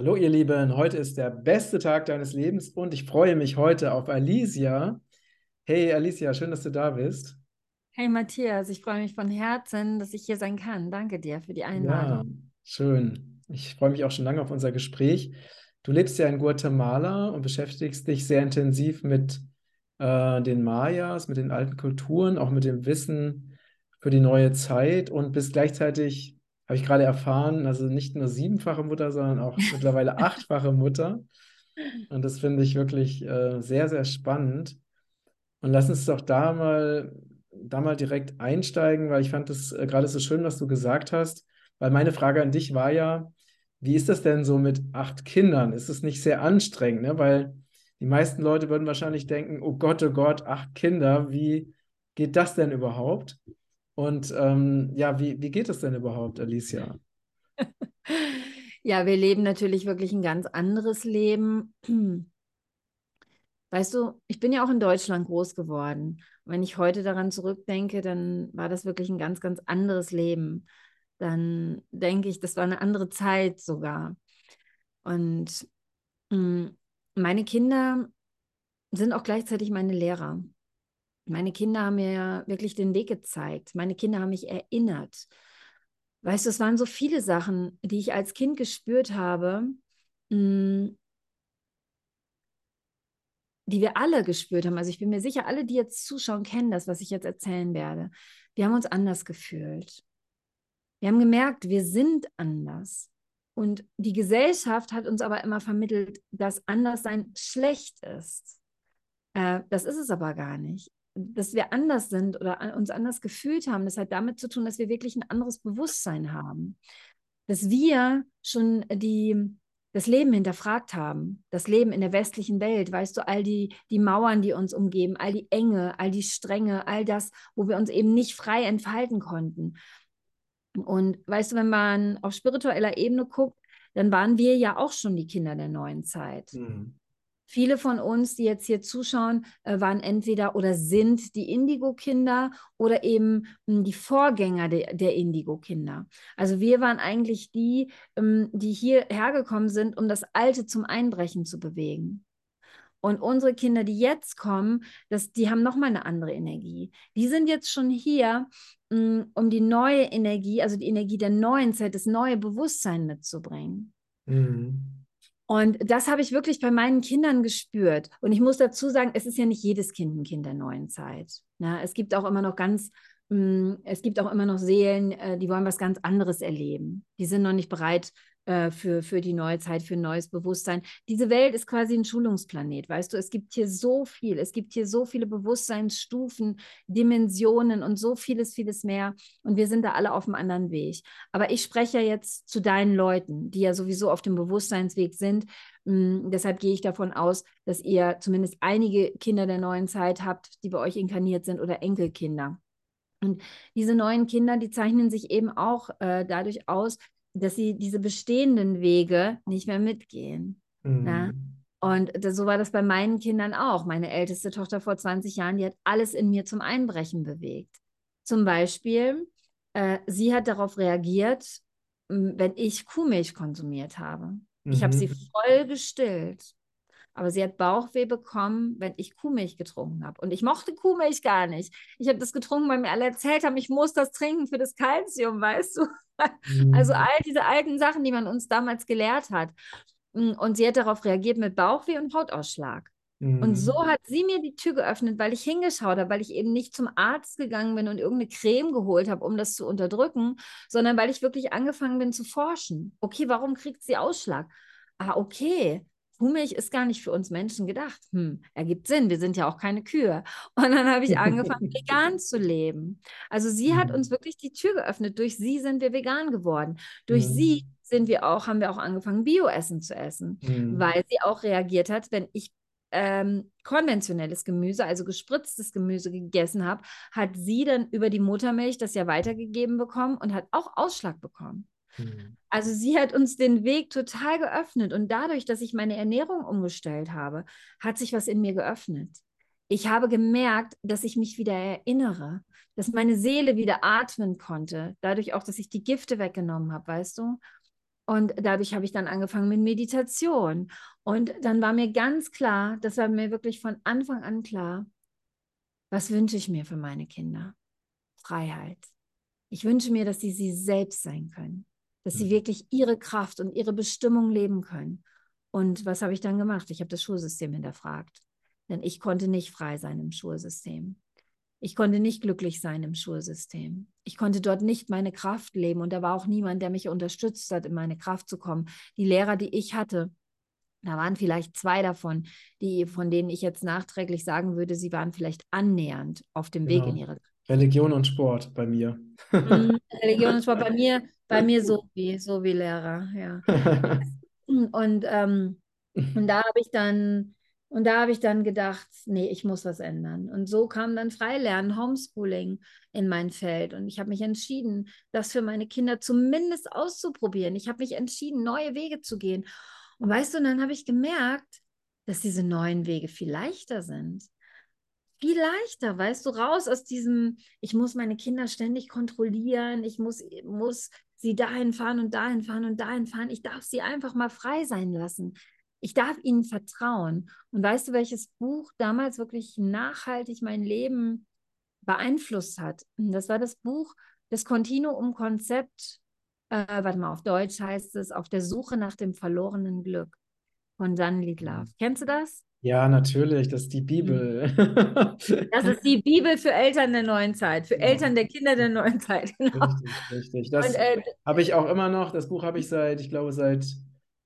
Hallo ihr Lieben, heute ist der beste Tag deines Lebens und ich freue mich heute auf Alicia. Hey Alicia, schön, dass du da bist. Hey Matthias, ich freue mich von Herzen, dass ich hier sein kann. Danke dir für die Ja, Einladung. schön. Ich freue mich auch schon lange auf unser Gespräch. Du lebst ja in Guatemala und beschäftigst dich sehr intensiv mit äh, den Mayas, mit den alten Kulturen, auch mit dem Wissen für die neue Zeit und bist gleichzeitig, habe ich gerade erfahren, also nicht nur siebenfache Mutter, sondern auch mittlerweile achtfache Mutter. Und das finde ich wirklich äh, sehr, sehr spannend. Und lass uns doch da mal, da mal direkt einsteigen, weil ich fand es äh, gerade so schön, was du gesagt hast. Weil meine Frage an dich war ja, wie ist das denn so mit acht Kindern? Ist es nicht sehr anstrengend, ne? Weil die meisten Leute würden wahrscheinlich denken, oh Gott, oh Gott, acht Kinder, wie geht das denn überhaupt? Und ähm, ja, wie, wie geht es denn überhaupt, Alicia? Ja, wir leben natürlich wirklich ein ganz anderes Leben. Weißt du, ich bin ja auch in Deutschland groß geworden. Und wenn ich heute daran zurückdenke, dann war das wirklich ein ganz, ganz anderes Leben. Dann denke ich, das war eine andere Zeit sogar. Und mm, meine Kinder sind auch gleichzeitig meine Lehrer. Meine Kinder haben mir ja wirklich den Weg gezeigt. Meine Kinder haben mich erinnert. Weißt du, es waren so viele Sachen, die ich als Kind gespürt habe, mm, die wir alle gespürt haben. Also ich bin mir sicher, alle, die jetzt zuschauen, kennen das, was ich jetzt erzählen werde. Wir haben uns anders gefühlt. Wir haben gemerkt, wir sind anders. Und die Gesellschaft hat uns aber immer vermittelt, dass Anderssein schlecht ist. Äh, das ist es aber gar nicht. Dass wir anders sind oder uns anders gefühlt haben, das hat damit zu tun, dass wir wirklich ein anderes Bewusstsein haben. Dass wir schon die, das Leben hinterfragt haben, das Leben in der westlichen Welt, weißt du, all die, die Mauern, die uns umgeben, all die Enge, all die Strenge, all das, wo wir uns eben nicht frei entfalten konnten. Und weißt du, wenn man auf spiritueller Ebene guckt, dann waren wir ja auch schon die Kinder der neuen Zeit. Hm. Viele von uns, die jetzt hier zuschauen, äh, waren entweder oder sind die Indigo-Kinder oder eben mh, die Vorgänger de, der Indigo-Kinder. Also wir waren eigentlich die, ähm, die hierher gekommen sind, um das Alte zum Einbrechen zu bewegen. Und unsere Kinder, die jetzt kommen, das, die haben nochmal eine andere Energie. Die sind jetzt schon hier, mh, um die neue Energie, also die Energie der neuen Zeit, das neue Bewusstsein mitzubringen. Hm. Und das habe ich wirklich bei meinen Kindern gespürt. Und ich muss dazu sagen, es ist ja nicht jedes Kind ein Kind der neuen Zeit. Ne? Es gibt auch immer noch ganz, mh, es gibt auch immer noch Seelen, äh, die wollen was ganz anderes erleben. Die sind noch nicht bereit äh, für, für die neue Zeit, für ein neues Bewusstsein. Diese Welt ist quasi ein Schulungsplanet, weißt du? Es gibt hier so viel, es gibt hier so viele Bewusstseinsstufen, Dimensionen und so vieles, vieles mehr. Und wir sind da alle auf einem anderen Weg. Aber ich spreche ja jetzt zu deinen Leuten, die ja sowieso auf dem Bewusstseinsweg sind. Mm, deshalb gehe ich davon aus, dass ihr zumindest einige Kinder der neuen Zeit habt, die bei euch inkarniert sind oder Enkelkinder. Und diese neuen Kinder, die zeichnen sich eben auch äh, dadurch aus, dass sie diese bestehenden Wege nicht mehr mitgehen. Na? Hm. Und das, so war das bei meinen Kindern auch. Meine älteste Tochter vor 20 Jahren, die hat alles in mir zum Einbrechen bewegt. Zum Beispiel, äh, sie hat darauf reagiert, wenn ich Kuhmilch konsumiert habe. Ich habe sie Mhm. voll gestillt. Aber sie hat Bauchweh bekommen, wenn ich Kuhmilch getrunken habe. Und ich mochte Kuhmilch gar nicht. Ich habe das getrunken, weil mir alle erzählt haben, ich muss das trinken für das Kalzium, weißt du? Also Hm. all diese alten Sachen, die man uns damals gelehrt hat. Mm, Und sie hat darauf reagiert mit Bauchweh und Hautausschlag. Und so Hm. hat sie mir die Tür geöffnet, weil ich hingeschaut habe, weil ich eben nicht zum Arzt gegangen bin und irgendeine Creme geholt habe, um das zu unterdrücken, sondern weil ich wirklich angefangen bin zu forschen. Okay, warum kriegt sie Ausschlag? Ah, okay. Kuhmilch ist gar nicht für uns Menschen gedacht. Hm, ergibt Sinn, wir sind ja auch keine Kühe. Und dann habe ich angefangen, vegan zu leben. Also sie hat uns Hm. wirklich die Tür geöffnet. Durch sie sind wir vegan geworden. Durch sie Hm. sind wir auch, haben wir auch angefangen, Bioessen zu essen, Hm. weil sie auch reagiert hat, wenn ich ähm, konventionelles Gemüse, also gespritztes Gemüse gegessen habe, hat sie dann über die Muttermilch das ja weitergegeben bekommen und hat auch Ausschlag bekommen. Hm. Also sie hat uns den Weg total geöffnet und dadurch, dass ich meine Ernährung umgestellt habe, hat sich was in mir geöffnet. Ich habe gemerkt, dass ich mich wieder erinnere, dass meine Seele wieder atmen konnte, dadurch auch, dass ich die Gifte weggenommen habe, weißt du? Und dadurch habe ich dann angefangen mit Meditation. Und dann war mir ganz klar, das war mir wirklich von Anfang an klar, was wünsche ich mir für meine Kinder? Freiheit. Ich wünsche mir, dass sie sie selbst sein können, dass sie mhm. wirklich ihre Kraft und ihre Bestimmung leben können. Und was habe ich dann gemacht? Ich habe das Schulsystem hinterfragt, denn ich konnte nicht frei sein im Schulsystem. Ich konnte nicht glücklich sein im Schulsystem. Ich konnte dort nicht meine Kraft leben und da war auch niemand, der mich unterstützt hat, in meine Kraft zu kommen. Die Lehrer, die ich hatte, da waren vielleicht zwei davon, die, von denen ich jetzt nachträglich sagen würde, sie waren vielleicht annähernd auf dem genau. Weg in ihre Religion und Sport bei mir. Mhm, Religion und Sport bei mir, bei mir so wie, so wie Lehrer, ja. und, ähm, und da habe ich dann, und da habe ich dann gedacht, nee, ich muss was ändern. Und so kam dann Freilernen, Homeschooling in mein Feld. Und ich habe mich entschieden, das für meine Kinder zumindest auszuprobieren. Ich habe mich entschieden, neue Wege zu gehen. Und weißt du, und dann habe ich gemerkt, dass diese neuen Wege viel leichter sind viel leichter, weißt du, raus aus diesem, ich muss meine Kinder ständig kontrollieren, ich muss, muss sie dahin fahren und dahin fahren und dahin fahren. Ich darf sie einfach mal frei sein lassen. Ich darf ihnen vertrauen. Und weißt du, welches Buch damals wirklich nachhaltig mein Leben beeinflusst hat? Das war das Buch das Kontinuum-Konzept. Äh, warte mal, auf Deutsch heißt es Auf der Suche nach dem verlorenen Glück von Dan Lidlove. Mhm. Kennst du das? Ja, natürlich, das ist die Bibel. Das ist die Bibel für Eltern der neuen Zeit, für ja. Eltern der Kinder der neuen Zeit. Genau. Richtig, richtig. Das äh, habe ich auch immer noch. Das Buch habe ich seit, ich glaube, seit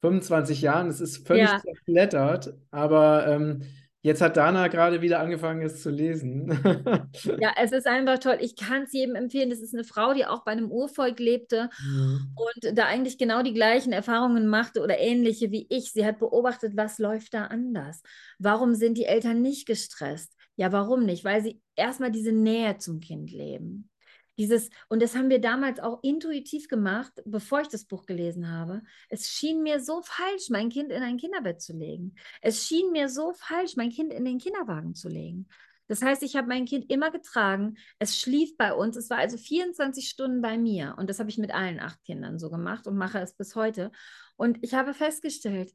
25 Jahren. Es ist völlig ja. zerblättert, aber ähm, Jetzt hat Dana gerade wieder angefangen, es zu lesen. ja, es ist einfach toll. Ich kann es jedem empfehlen. Das ist eine Frau, die auch bei einem Urvolk lebte mhm. und da eigentlich genau die gleichen Erfahrungen machte oder ähnliche wie ich. Sie hat beobachtet, was läuft da anders. Warum sind die Eltern nicht gestresst? Ja, warum nicht? Weil sie erstmal diese Nähe zum Kind leben. Dieses, und das haben wir damals auch intuitiv gemacht, bevor ich das Buch gelesen habe. Es schien mir so falsch, mein Kind in ein Kinderbett zu legen. Es schien mir so falsch, mein Kind in den Kinderwagen zu legen. Das heißt, ich habe mein Kind immer getragen. Es schlief bei uns. Es war also 24 Stunden bei mir. Und das habe ich mit allen acht Kindern so gemacht und mache es bis heute. Und ich habe festgestellt,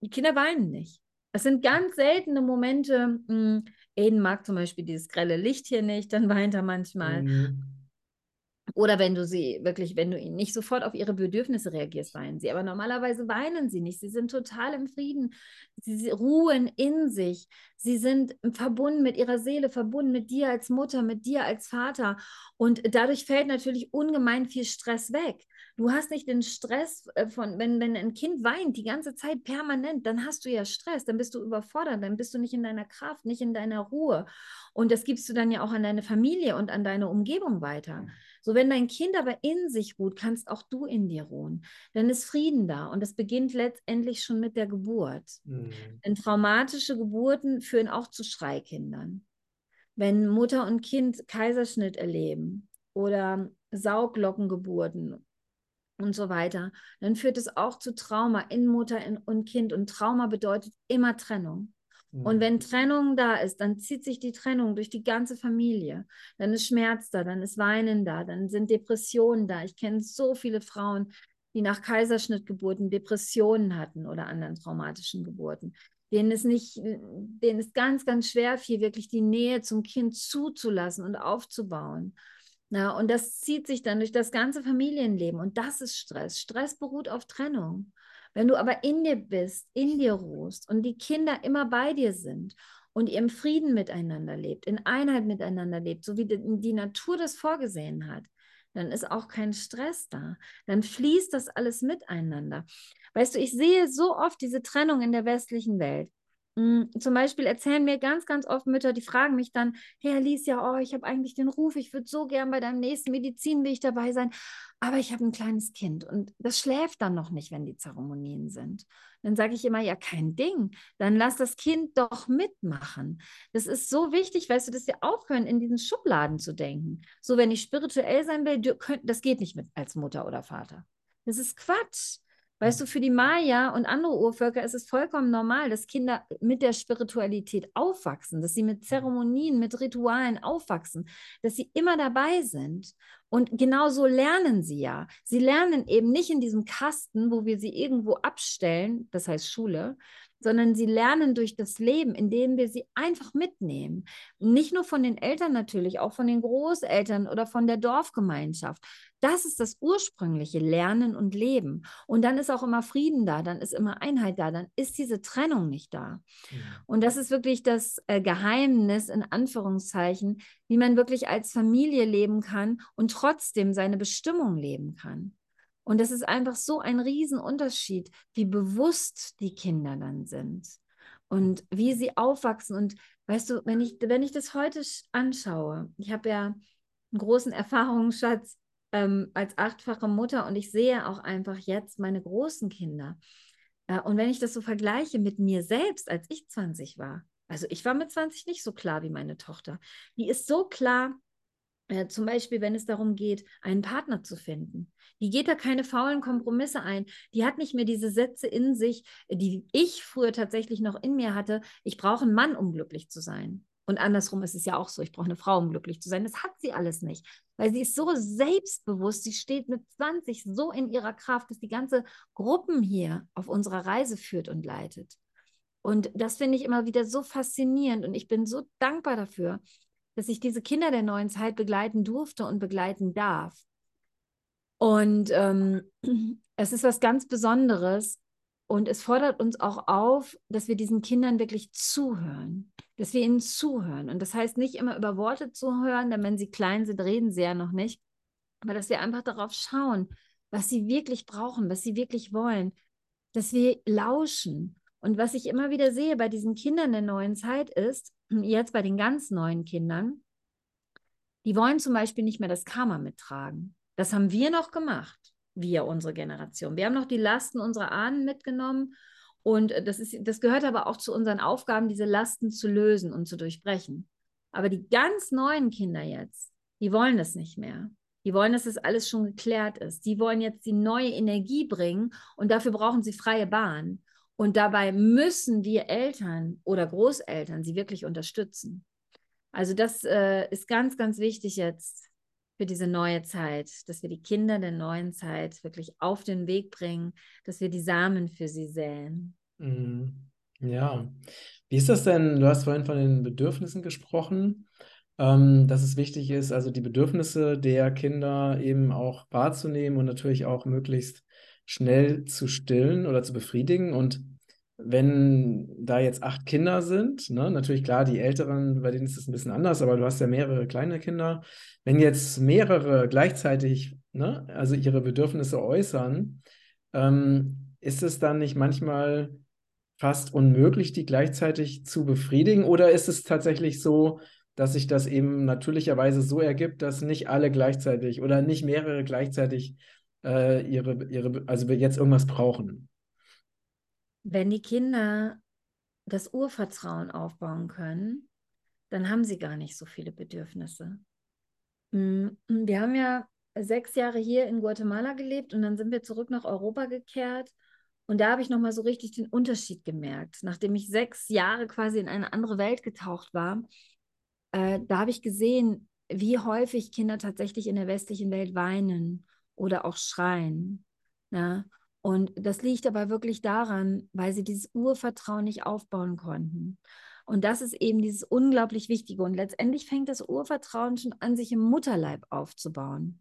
die Kinder weinen nicht. Es sind ganz seltene Momente. Aiden mag zum Beispiel dieses grelle Licht hier nicht, dann weint er manchmal. Mhm. Oder wenn du sie wirklich, wenn du ihnen nicht sofort auf ihre Bedürfnisse reagierst, weinen sie. Aber normalerweise weinen sie nicht. Sie sind total im Frieden. Sie ruhen in sich. Sie sind verbunden mit ihrer Seele, verbunden mit dir als Mutter, mit dir als Vater. Und dadurch fällt natürlich ungemein viel Stress weg. Du hast nicht den Stress äh, von, wenn, wenn ein Kind weint die ganze Zeit permanent, dann hast du ja Stress, dann bist du überfordert, dann bist du nicht in deiner Kraft, nicht in deiner Ruhe. Und das gibst du dann ja auch an deine Familie und an deine Umgebung weiter. So, wenn dein Kind aber in sich ruht, kannst auch du in dir ruhen. Dann ist Frieden da und es beginnt letztendlich schon mit der Geburt. Mhm. Denn traumatische Geburten führen auch zu Schreikindern. Wenn Mutter und Kind Kaiserschnitt erleben oder Sauglockengeburten und so weiter, dann führt es auch zu Trauma in Mutter und Kind. Und Trauma bedeutet immer Trennung. Und mhm. wenn Trennung da ist, dann zieht sich die Trennung durch die ganze Familie. Dann ist Schmerz da, dann ist Weinen da, dann sind Depressionen da. Ich kenne so viele Frauen, die nach Kaiserschnittgeburten Depressionen hatten oder anderen traumatischen Geburten. Denen ist nicht, denen ist ganz, ganz schwer viel, wirklich die Nähe zum Kind zuzulassen und aufzubauen. Na, und das zieht sich dann durch das ganze Familienleben und das ist Stress. Stress beruht auf Trennung. Wenn du aber in dir bist, in dir ruhst und die Kinder immer bei dir sind und ihr im Frieden miteinander lebt, in Einheit miteinander lebt, so wie die, die Natur das vorgesehen hat, dann ist auch kein Stress da. Dann fließt das alles miteinander. Weißt du, ich sehe so oft diese Trennung in der westlichen Welt. Mm, zum Beispiel erzählen mir ganz, ganz oft Mütter, die fragen mich dann, hey Alicia, oh, ich habe eigentlich den Ruf, ich würde so gern bei deinem nächsten Medizinweg dabei sein, aber ich habe ein kleines Kind und das schläft dann noch nicht, wenn die Zeremonien sind. Dann sage ich immer, ja, kein Ding, dann lass das Kind doch mitmachen. Das ist so wichtig, weißt du, dass wir aufhören, in diesen Schubladen zu denken. So, wenn ich spirituell sein will, das geht nicht mit als Mutter oder Vater. Das ist Quatsch. Weißt du, für die Maya und andere Urvölker ist es vollkommen normal, dass Kinder mit der Spiritualität aufwachsen, dass sie mit Zeremonien, mit Ritualen aufwachsen, dass sie immer dabei sind. Und genau so lernen sie ja. Sie lernen eben nicht in diesem Kasten, wo wir sie irgendwo abstellen, das heißt Schule, sondern sie lernen durch das Leben, indem wir sie einfach mitnehmen. Nicht nur von den Eltern natürlich, auch von den Großeltern oder von der Dorfgemeinschaft. Das ist das ursprüngliche Lernen und Leben. Und dann ist auch immer Frieden da, dann ist immer Einheit da, dann ist diese Trennung nicht da. Mhm. Und das ist wirklich das äh, Geheimnis in Anführungszeichen, wie man wirklich als Familie leben kann und trotzdem seine Bestimmung leben kann. Und das ist einfach so ein Riesenunterschied, wie bewusst die Kinder dann sind und wie sie aufwachsen. Und weißt du, wenn ich, wenn ich das heute anschaue, ich habe ja einen großen Erfahrungsschatz ähm, als achtfache Mutter und ich sehe auch einfach jetzt meine großen Kinder. Äh, und wenn ich das so vergleiche mit mir selbst, als ich 20 war, also ich war mit 20 nicht so klar wie meine Tochter. Die ist so klar, äh, zum Beispiel, wenn es darum geht, einen Partner zu finden. Die geht da keine faulen Kompromisse ein. Die hat nicht mehr diese Sätze in sich, die ich früher tatsächlich noch in mir hatte. Ich brauche einen Mann, um glücklich zu sein. Und andersrum ist es ja auch so, ich brauche eine Frau, um glücklich zu sein. Das hat sie alles nicht, weil sie ist so selbstbewusst. Sie steht mit 20 so in ihrer Kraft, dass die ganze Gruppen hier auf unserer Reise führt und leitet. Und das finde ich immer wieder so faszinierend und ich bin so dankbar dafür, dass ich diese Kinder der neuen Zeit begleiten durfte und begleiten darf. Und ähm, es ist was ganz Besonderes und es fordert uns auch auf, dass wir diesen Kindern wirklich zuhören, dass wir ihnen zuhören. Und das heißt nicht immer über Worte zuhören, denn wenn sie klein sind, reden sie ja noch nicht, aber dass wir einfach darauf schauen, was sie wirklich brauchen, was sie wirklich wollen, dass wir lauschen. Und was ich immer wieder sehe bei diesen Kindern der neuen Zeit ist, jetzt bei den ganz neuen Kindern, die wollen zum Beispiel nicht mehr das Karma mittragen. Das haben wir noch gemacht, wir, unsere Generation. Wir haben noch die Lasten unserer Ahnen mitgenommen und das, ist, das gehört aber auch zu unseren Aufgaben, diese Lasten zu lösen und zu durchbrechen. Aber die ganz neuen Kinder jetzt, die wollen das nicht mehr. Die wollen, dass das alles schon geklärt ist. Die wollen jetzt die neue Energie bringen und dafür brauchen sie freie Bahn. Und dabei müssen wir Eltern oder Großeltern sie wirklich unterstützen. Also das äh, ist ganz, ganz wichtig jetzt für diese neue Zeit, dass wir die Kinder der neuen Zeit wirklich auf den Weg bringen, dass wir die Samen für sie säen. Mhm. Ja, wie ist das denn? Du hast vorhin von den Bedürfnissen gesprochen, ähm, dass es wichtig ist, also die Bedürfnisse der Kinder eben auch wahrzunehmen und natürlich auch möglichst schnell zu stillen oder zu befriedigen. Und wenn da jetzt acht Kinder sind, ne, natürlich klar, die Älteren, bei denen ist es ein bisschen anders, aber du hast ja mehrere kleine Kinder. Wenn jetzt mehrere gleichzeitig, ne, also ihre Bedürfnisse äußern, ähm, ist es dann nicht manchmal fast unmöglich, die gleichzeitig zu befriedigen? Oder ist es tatsächlich so, dass sich das eben natürlicherweise so ergibt, dass nicht alle gleichzeitig oder nicht mehrere gleichzeitig äh, ihre, ihre, also jetzt irgendwas brauchen. Wenn die Kinder das Urvertrauen aufbauen können, dann haben sie gar nicht so viele Bedürfnisse. Mm, wir haben ja sechs Jahre hier in Guatemala gelebt und dann sind wir zurück nach Europa gekehrt. Und da habe ich nochmal so richtig den Unterschied gemerkt. Nachdem ich sechs Jahre quasi in eine andere Welt getaucht war, äh, da habe ich gesehen, wie häufig Kinder tatsächlich in der westlichen Welt weinen oder auch schreien. Ja? Und das liegt aber wirklich daran, weil sie dieses Urvertrauen nicht aufbauen konnten. Und das ist eben dieses unglaublich Wichtige. Und letztendlich fängt das Urvertrauen schon an, sich im Mutterleib aufzubauen.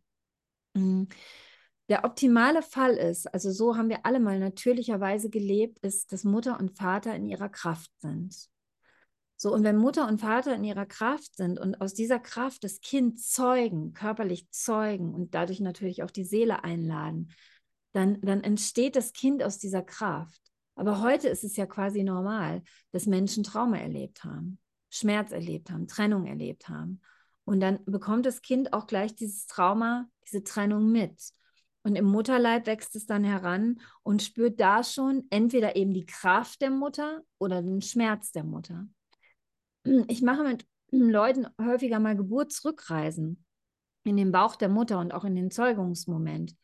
Mhm. Der optimale Fall ist, also so haben wir alle mal natürlicherweise gelebt, ist, dass Mutter und Vater in ihrer Kraft sind. So, und wenn Mutter und Vater in ihrer Kraft sind und aus dieser Kraft das Kind zeugen, körperlich zeugen und dadurch natürlich auch die Seele einladen, dann, dann entsteht das Kind aus dieser Kraft. Aber heute ist es ja quasi normal, dass Menschen Trauma erlebt haben, Schmerz erlebt haben, Trennung erlebt haben. Und dann bekommt das Kind auch gleich dieses Trauma, diese Trennung mit. Und im Mutterleib wächst es dann heran und spürt da schon entweder eben die Kraft der Mutter oder den Schmerz der Mutter ich mache mit Leuten häufiger mal Geburtsrückreisen in den Bauch der Mutter und auch in den Zeugungsmoment.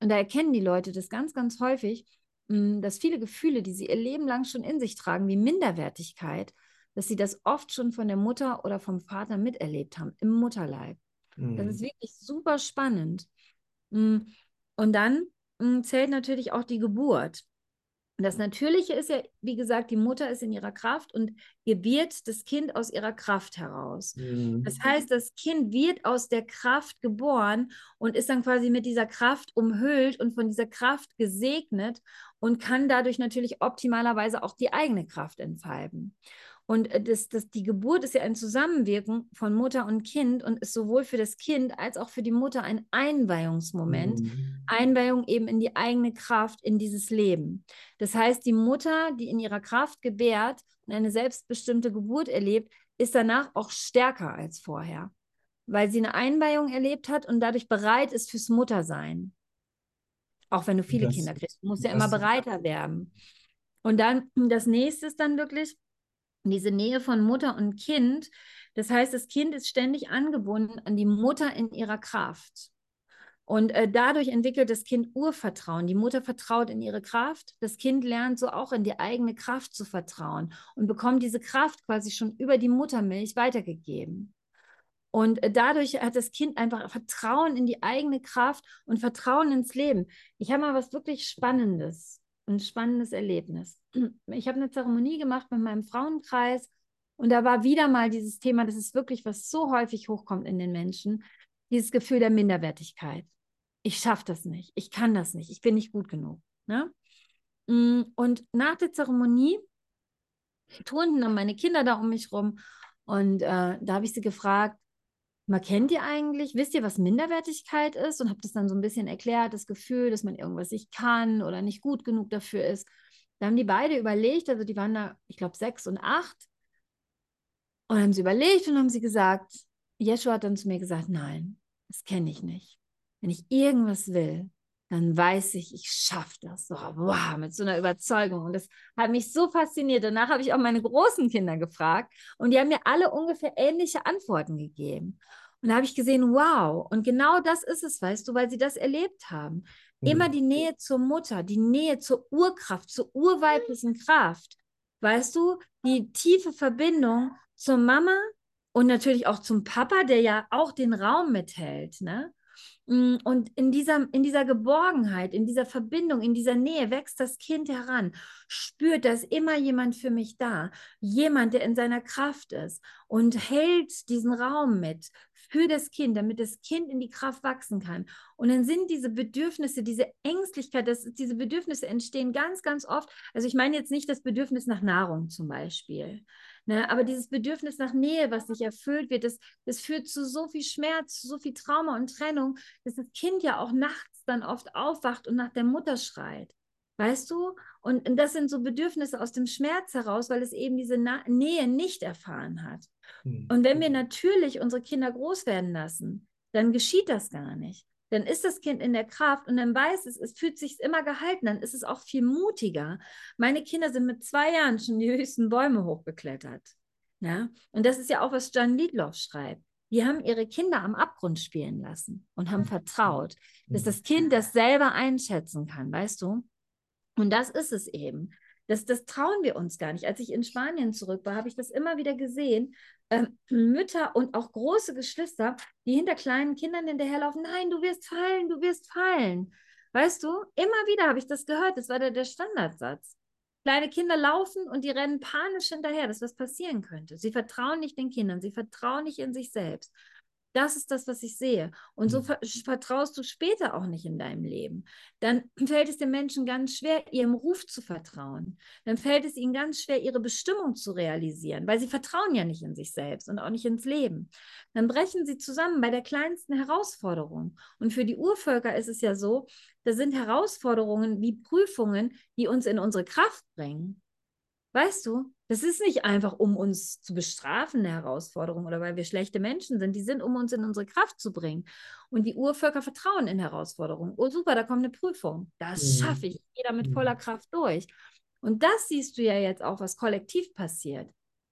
Und da erkennen die Leute das ganz, ganz häufig, hm, dass viele Gefühle, die sie ihr Leben lang schon in sich tragen, wie Minderwertigkeit, dass sie das oft schon von der Mutter oder vom Vater miterlebt haben, im Mutterleib. Mhm. Das ist wirklich super spannend. Mm, und dann mm, zählt natürlich auch die Geburt. Das Natürliche ist ja, wie gesagt, die Mutter ist in ihrer Kraft und gebiert das Kind aus ihrer Kraft heraus. Mhm. Das heißt, das Kind wird aus der Kraft geboren und ist dann quasi mit dieser Kraft umhüllt und von dieser Kraft gesegnet und kann dadurch natürlich optimalerweise auch die eigene Kraft entfalten. Und äh, das, das, die Geburt ist ja ein Zusammenwirken von Mutter und Kind und ist sowohl für das Kind als auch für die Mutter ein Einweihungsmoment. Mhm. Einweihung eben in die eigene Kraft, in dieses Leben. Das heißt, die Mutter, die in ihrer Kraft gebärt und eine selbstbestimmte Geburt erlebt, ist danach auch stärker als vorher, weil sie eine Einweihung erlebt hat und dadurch bereit ist fürs Muttersein. Auch wenn du viele das, Kinder kriegst, du musst ja immer bereiter werden. Und dann das nächste ist dann wirklich, diese Nähe von Mutter und Kind. Das heißt, das Kind ist ständig angebunden an die Mutter in ihrer Kraft. Und äh, dadurch entwickelt das Kind Urvertrauen. Die Mutter vertraut in ihre Kraft. Das Kind lernt so auch in die eigene Kraft zu vertrauen und bekommt diese Kraft quasi schon über die Muttermilch weitergegeben. Und äh, dadurch hat das Kind einfach Vertrauen in die eigene Kraft und Vertrauen ins Leben. Ich habe mal was wirklich Spannendes ein spannendes Erlebnis. Ich habe eine Zeremonie gemacht mit meinem Frauenkreis und da war wieder mal dieses Thema, das ist wirklich, was so häufig hochkommt in den Menschen, dieses Gefühl der Minderwertigkeit. Ich schaffe das nicht, ich kann das nicht, ich bin nicht gut genug. Ne? Mm, und nach der Zeremonie turnten dann meine Kinder da um mich rum und äh, da habe ich sie gefragt, mal kennt ihr eigentlich, wisst ihr, was Minderwertigkeit ist? Und habe das dann so ein bisschen erklärt, das Gefühl, dass man irgendwas nicht kann oder nicht gut genug dafür ist. Da haben die beide überlegt, also die waren da, ich glaube, sechs und acht. Und haben sie überlegt und haben sie gesagt, Jeshua hat dann zu mir gesagt, nein, das kenne ich nicht. Wenn ich irgendwas will, dann weiß ich, ich schaffe das. So, wow, mit so einer Überzeugung. Und das hat mich so fasziniert. Danach habe ich auch meine großen Kinder gefragt und die haben mir alle ungefähr ähnliche Antworten gegeben. Und da habe ich gesehen, wow, und genau das ist es, weißt du, weil sie das erlebt haben. Mhm. Immer die Nähe zur Mutter, die Nähe zur Urkraft, zur urweiblichen Kraft. Weißt du, die tiefe Verbindung zur Mama und natürlich auch zum Papa, der ja auch den Raum mithält, ne? Mm, und in dieser, in dieser Geborgenheit, in dieser Verbindung, in dieser Nähe wächst das Kind heran, spürt, da ist immer jemand für mich da, jemand, der in seiner Kraft ist und hält diesen Raum mit für das Kind, damit das Kind in die Kraft wachsen kann. Und dann sind diese Bedürfnisse, diese Ängstlichkeit, das, diese Bedürfnisse entstehen ganz, ganz oft. Also ich meine jetzt nicht das Bedürfnis nach Nahrung zum Beispiel. Ne? Aber dieses Bedürfnis nach Nähe, was nicht erfüllt wird, das, das führt zu so viel Schmerz, zu so viel Trauma und Trennung, dass das Kind ja auch nachts dann oft aufwacht und nach der Mutter schreit. Weißt du? Und, und das sind so Bedürfnisse aus dem Schmerz heraus, weil es eben diese Na Nähe nicht erfahren hat. Mhm. Und wenn wir natürlich unsere Kinder groß werden lassen, dann geschieht das gar nicht dann ist das Kind in der Kraft und dann weiß es, es fühlt sich immer gehalten, dann ist es auch viel mutiger. Meine Kinder sind mit zwei Jahren schon die höchsten Bäume hochgeklettert. Ja? Und das ist ja auch, was John Liedloff schreibt. Die haben ihre Kinder am Abgrund spielen lassen und haben vertraut, dass das Kind das selber einschätzen kann, weißt du? Und das ist es eben. Das, das trauen wir uns gar nicht. Als ich in Spanien zurück war, habe ich das immer wieder gesehen. Ähm, Mütter und auch große Geschwister, die hinter kleinen Kindern hinterherlaufen. Nein, du wirst fallen, du wirst fallen. Weißt du, immer wieder habe ich das gehört. Das war der, der Standardsatz. Kleine Kinder laufen und die rennen panisch hinterher, dass was passieren könnte. Sie vertrauen nicht den Kindern, sie vertrauen nicht in sich selbst. Das ist das, was ich sehe. Und so mhm. vertraust du später auch nicht in deinem Leben. Dann fällt es den Menschen ganz schwer, ihrem Ruf zu vertrauen. Dann fällt es ihnen ganz schwer, ihre Bestimmung zu realisieren, weil sie vertrauen ja nicht in sich selbst und auch nicht ins Leben. Dann brechen sie zusammen bei der kleinsten Herausforderung. Und für die Urvölker ist es ja so, da sind Herausforderungen wie Prüfungen, die uns in unsere Kraft bringen. Weißt du, das ist nicht einfach, um uns zu bestrafen, eine Herausforderung oder weil wir schlechte Menschen sind. Die sind, um uns in unsere Kraft zu bringen. Und die Urvölker vertrauen in Herausforderungen. Oh, super, da kommt eine Prüfung. Das mhm. schaffe ich. Ich gehe da mit voller Kraft durch. Und das siehst du ja jetzt auch, was kollektiv passiert.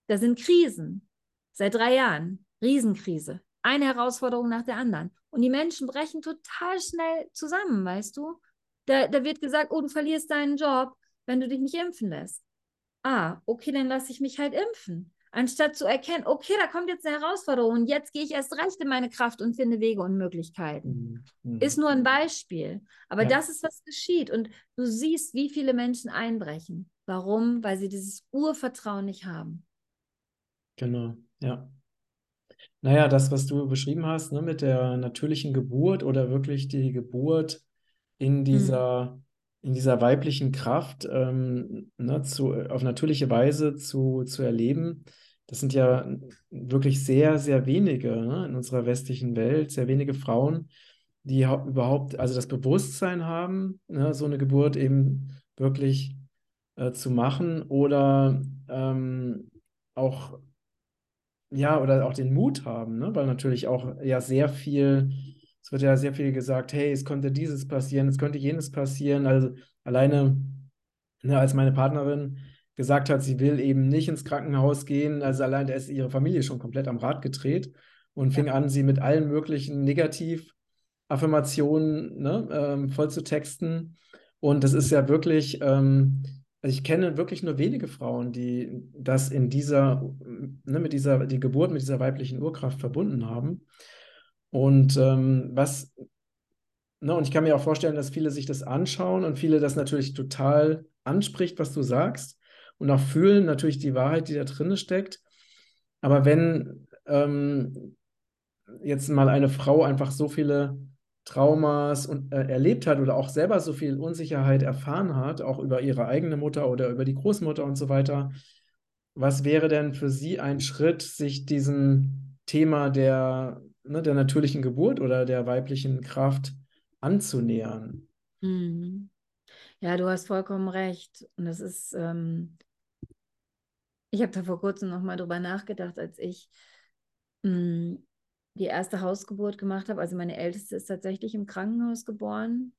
Da sind Krisen. Seit drei Jahren. Riesenkrise. Eine Herausforderung nach der anderen. Und die Menschen brechen total schnell zusammen, weißt du? Da, da wird gesagt, oh, du verlierst deinen Job, wenn du dich nicht impfen lässt ah, okay, dann lasse ich mich halt impfen. anstatt zu erkennen, okay, da kommt jetzt eine Herausforderung und jetzt gehe ich erst recht in meine Kraft und finde Wege und Möglichkeiten. Mhm. Ist nur ein Beispiel. Aber ja. das ist, was geschieht. Und du siehst, wie viele Menschen einbrechen. Warum? Weil sie dieses Urvertrauen nicht haben. Genau, ja. Naja, das, was du beschrieben hast, ne, mit der natürlichen Geburt oder wirklich die Geburt in dieser, mhm. In dieser weiblichen Kraft ähm, ne, zu, auf natürliche Weise zu, zu erleben, das sind ja wirklich sehr, sehr wenige ne, in unserer westlichen Welt, sehr wenige Frauen, die überhaupt, also das Bewusstsein haben, ne, so eine Geburt eben wirklich äh, zu machen oder ähm, auch, ja, oder auch den Mut haben, ne, weil natürlich auch ja sehr viel, es wird ja sehr viel gesagt, hey, es konnte dieses passieren, es könnte jenes passieren, also alleine, ne, als meine Partnerin gesagt hat, sie will eben nicht ins Krankenhaus gehen. Also allein da ist ihre Familie schon komplett am Rad gedreht und fing ja. an, sie mit allen möglichen Negativaffirmationen ne, ähm, voll zu texten. Und das ist ja wirklich, ähm, also ich kenne wirklich nur wenige Frauen, die das in dieser, ne, mit dieser, die Geburt mit dieser weiblichen Urkraft verbunden haben. Und ähm, was, ne, und ich kann mir auch vorstellen, dass viele sich das anschauen und viele das natürlich total anspricht, was du sagst und auch fühlen natürlich die Wahrheit, die da drin steckt. Aber wenn ähm, jetzt mal eine Frau einfach so viele Traumas und, äh, erlebt hat oder auch selber so viel Unsicherheit erfahren hat, auch über ihre eigene Mutter oder über die Großmutter und so weiter, was wäre denn für sie ein Schritt, sich diesem Thema der, ne, der natürlichen Geburt oder der weiblichen Kraft anzunähern? Mhm. Ja, du hast vollkommen recht. Und das ist, ähm, ich habe da vor kurzem nochmal drüber nachgedacht, als ich mh, hm, die erste Hausgeburt gemacht habe. Also meine Älteste ist tatsächlich im Krankenhaus geboren.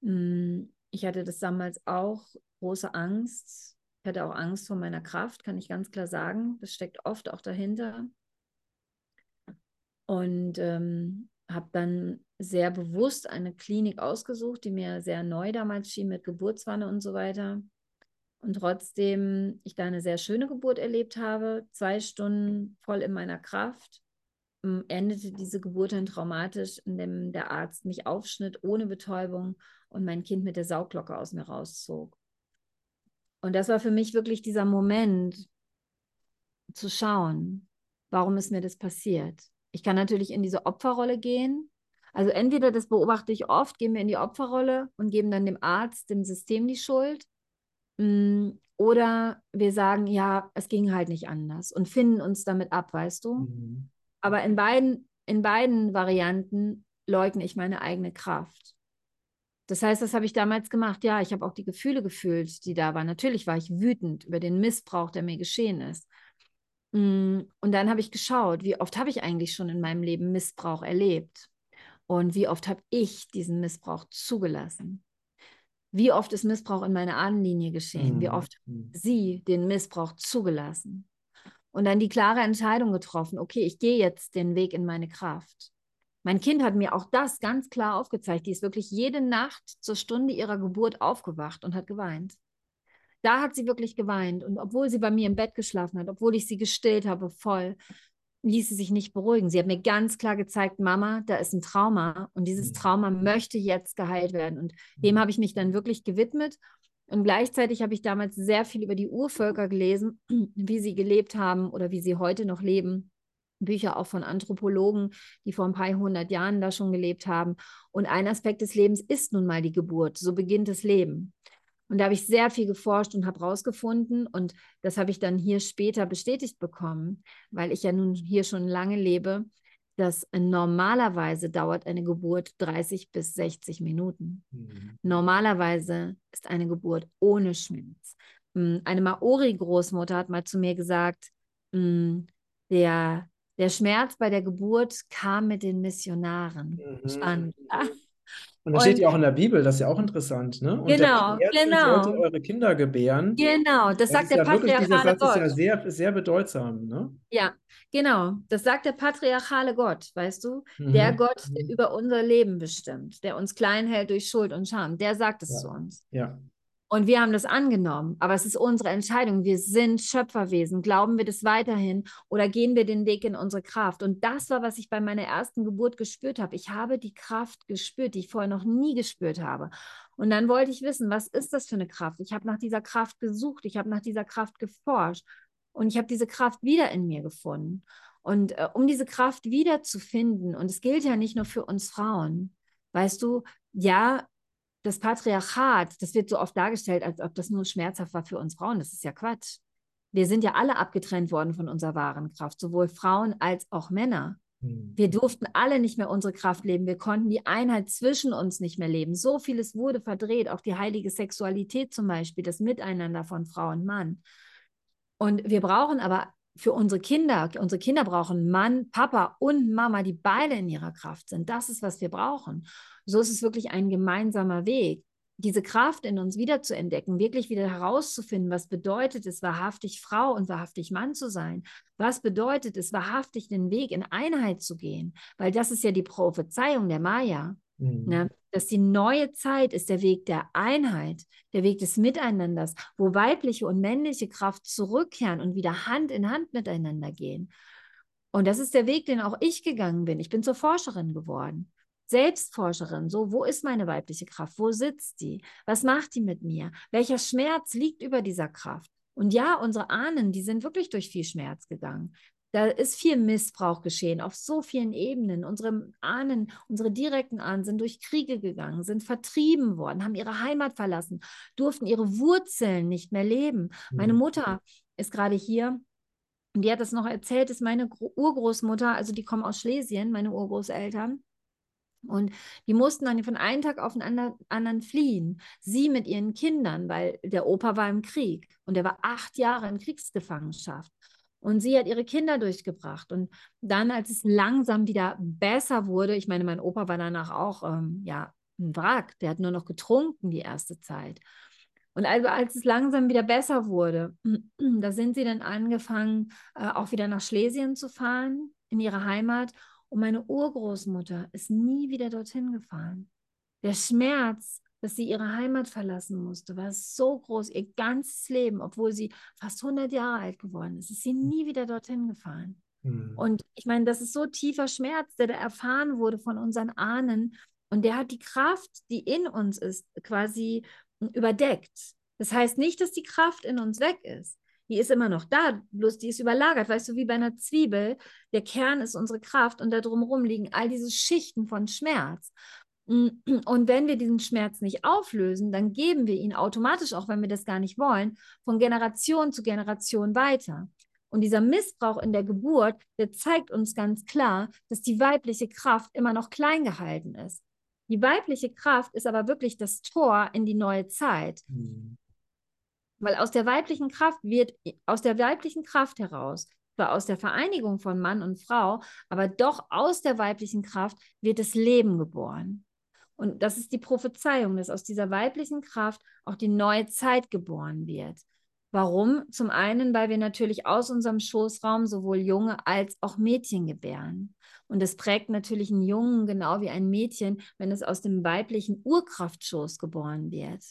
Mh, hm, ich hatte das damals auch, große Angst. Ich hatte auch Angst vor meiner Kraft, kann ich ganz klar sagen. Das steckt oft auch dahinter. Und ähm, habe dann sehr bewusst eine Klinik ausgesucht, die mir sehr neu damals schien mit Geburtswanne und so weiter und trotzdem ich da eine sehr schöne Geburt erlebt habe, zwei Stunden voll in meiner Kraft, endete diese Geburt dann traumatisch, indem der Arzt mich aufschnitt ohne Betäubung und mein Kind mit der Sauglocke aus mir rauszog. Und das war für mich wirklich dieser Moment zu schauen, warum ist mir das passiert. Ich kann natürlich in diese Opferrolle gehen. Also entweder, das beobachte ich oft, gehen wir in die Opferrolle und geben dann dem Arzt, dem System die Schuld. Mm, oder wir sagen, ja, es ging halt nicht anders und finden uns damit ab, weißt du? Mhm. Aber in beiden, in beiden Varianten leugne ich meine eigene Kraft. Das heißt, das habe ich damals gemacht. Ja, ich habe auch die Gefühle gefühlt, die da waren. Natürlich war ich wütend über den Missbrauch, der mir geschehen ist. Mm, und dann habe ich geschaut, wie oft habe ich eigentlich schon in meinem Leben Missbrauch erlebt? Und wie oft habe ich diesen Missbrauch zugelassen? Wie oft ist Missbrauch in meiner Ahnenlinie geschehen? Wie oft mhm. sie den Missbrauch zugelassen? Und dann die klare Entscheidung getroffen, okay, ich gehe jetzt den Weg in meine Kraft. Mein Kind hat mir auch das ganz klar aufgezeigt. Die ist wirklich jede Nacht zur Stunde ihrer Geburt aufgewacht und hat geweint. Da hat sie wirklich geweint. Und obwohl sie bei mir im Bett geschlafen hat, obwohl ich sie gestillt habe, voll, ließ sie sich nicht beruhigen. Sie hat mir ganz klar gezeigt, Mama, da ist ein Trauma und dieses mhm. Trauma möchte jetzt geheilt werden. Und dem mhm. habe ich mich dann wirklich gewidmet. Und gleichzeitig habe ich damals sehr viel über die Urvölker gelesen, wie sie gelebt haben oder wie sie heute noch leben. Bücher auch von Anthropologen, die vor ein paar hundert Jahren da schon gelebt haben. Und ein Aspekt des Lebens ist nun mal die Geburt. So beginnt das Leben. Und da habe ich sehr viel geforscht und habe herausgefunden, und das habe ich dann hier später bestätigt bekommen, weil ich ja nun hier schon lange lebe, dass normalerweise dauert eine Geburt 30 bis 60 Minuten. Mhm. Normalerweise ist eine Geburt ohne Schmerz. Hm, eine Maori-Großmutter hat mal zu mir gesagt, hm, der, der Schmerz bei der Geburt kam mit den Missionaren. Mhm. Spannend. Und das steht ja auch in der Bibel, das ist ja auch interessant, ne? Und genau, genau. sollte eure Kinder gebären. Genau, das, das sagt der ja patriarchale wirklich, dieser Satz Gott. ist ja sehr, sehr bedeutsam, ne? Ja, genau. Das sagt der patriarchale Gott, weißt du? Mhm. Der Gott, der mhm. über unser Leben bestimmt, der uns klein hält durch Schuld und Scham, der sagt es ja. zu uns. Ja. Und wir haben das angenommen, aber es ist unsere Entscheidung. Wir sind Schöpferwesen. Glauben wir das weiterhin oder gehen wir den Weg in unsere Kraft? Und das war, was ich bei meiner ersten Geburt gespürt habe. Ich habe die Kraft gespürt, die ich vorher noch nie gespürt habe. Und dann wollte ich wissen, was ist das für eine Kraft? Ich habe nach dieser Kraft gesucht, ich habe nach dieser Kraft geforscht und ich habe diese Kraft wieder in mir gefunden. Und äh, um diese Kraft wieder zu finden, und es gilt ja nicht nur für uns Frauen, weißt du, ja, das Patriarchat, das wird so oft dargestellt, als ob das nur schmerzhaft war für uns Frauen. Das ist ja Quatsch. Wir sind ja alle abgetrennt worden von unserer wahren Kraft, sowohl Frauen als auch Männer. Hm. Wir durften alle nicht mehr unsere Kraft leben. Wir konnten die Einheit zwischen uns nicht mehr leben. So vieles wurde verdreht, auch die heilige Sexualität zum Beispiel, das Miteinander von Frau und Mann. Und wir brauchen aber für unsere Kinder, unsere Kinder brauchen Mann, Papa und Mama, die beide in ihrer Kraft sind. Das ist, was wir brauchen. So ist es wirklich ein gemeinsamer Weg, diese Kraft in uns wiederzuentdecken, wirklich wieder herauszufinden, was bedeutet es, wahrhaftig Frau und wahrhaftig Mann zu sein. Was bedeutet es, wahrhaftig den Weg in Einheit zu gehen? Weil das ist ja die Prophezeiung der Maya. Mhm. Ne? Dass die neue Zeit ist der Weg der Einheit, der Weg des Miteinanders, wo weibliche und männliche Kraft zurückkehren und wieder Hand in Hand miteinander gehen. Und das ist der Weg, den auch ich gegangen bin. Ich bin zur Forscherin geworden. Selbstforscherin, so, wo ist meine weibliche Kraft? Wo sitzt die? Was macht die mit mir? Welcher Schmerz liegt über dieser Kraft? Und ja, unsere Ahnen, die sind wirklich durch viel Schmerz gegangen. Da ist viel Missbrauch geschehen auf so vielen Ebenen. Unsere Ahnen, unsere direkten Ahnen sind durch Kriege gegangen, sind vertrieben worden, haben ihre Heimat verlassen, durften ihre Wurzeln nicht mehr leben. Meine mhm. Mutter ist gerade hier und die hat das noch erzählt, ist meine Urgroßmutter, also die kommen aus Schlesien, meine Urgroßeltern. Und die mussten dann von einem Tag auf den anderen fliehen. Sie mit ihren Kindern, weil der Opa war im Krieg und er war acht Jahre in Kriegsgefangenschaft. Und sie hat ihre Kinder durchgebracht. Und dann, als es langsam wieder besser wurde, ich meine, mein Opa war danach auch ähm, ja, ein Wrack, der hat nur noch getrunken die erste Zeit. Und also als es langsam wieder besser wurde, da sind sie dann angefangen, äh, auch wieder nach Schlesien zu fahren, in ihre Heimat. Und meine Urgroßmutter ist nie wieder dorthin gefahren. Der Schmerz dass sie ihre Heimat verlassen musste, war so groß, ihr ganzes Leben, obwohl sie fast 100 Jahre alt geworden ist, ist sie nie wieder dorthin gefahren. Mhm. Und ich meine, das ist so tiefer Schmerz, der da erfahren wurde von unseren Ahnen. Und der hat die Kraft, die in uns ist, quasi überdeckt. Das heißt nicht, dass die Kraft in uns weg ist. Die ist immer noch da, bloß die ist überlagert. Weißt du, wie bei einer Zwiebel, der Kern ist unsere Kraft und da drumherum liegen all diese Schichten von Schmerz. Und wenn wir diesen Schmerz nicht auflösen, dann geben wir ihn automatisch, auch wenn wir das gar nicht wollen, von Generation zu Generation weiter. Und dieser Missbrauch in der Geburt, der zeigt uns ganz klar, dass die weibliche Kraft immer noch klein gehalten ist. Die weibliche Kraft ist aber wirklich das Tor in die neue Zeit. Mhm. Weil aus der weiblichen Kraft wird, aus der weiblichen Kraft heraus, zwar aus der Vereinigung von Mann und Frau, aber doch aus der weiblichen Kraft wird das Leben geboren. Und das ist die Prophezeiung, dass aus dieser weiblichen Kraft auch die neue Zeit geboren wird. Warum? Zum einen, weil wir natürlich aus unserem Schoßraum sowohl Junge als auch Mädchen gebären. Und das prägt natürlich einen Jungen genau wie ein Mädchen, wenn es aus dem weiblichen Urkraftschoß geboren wird.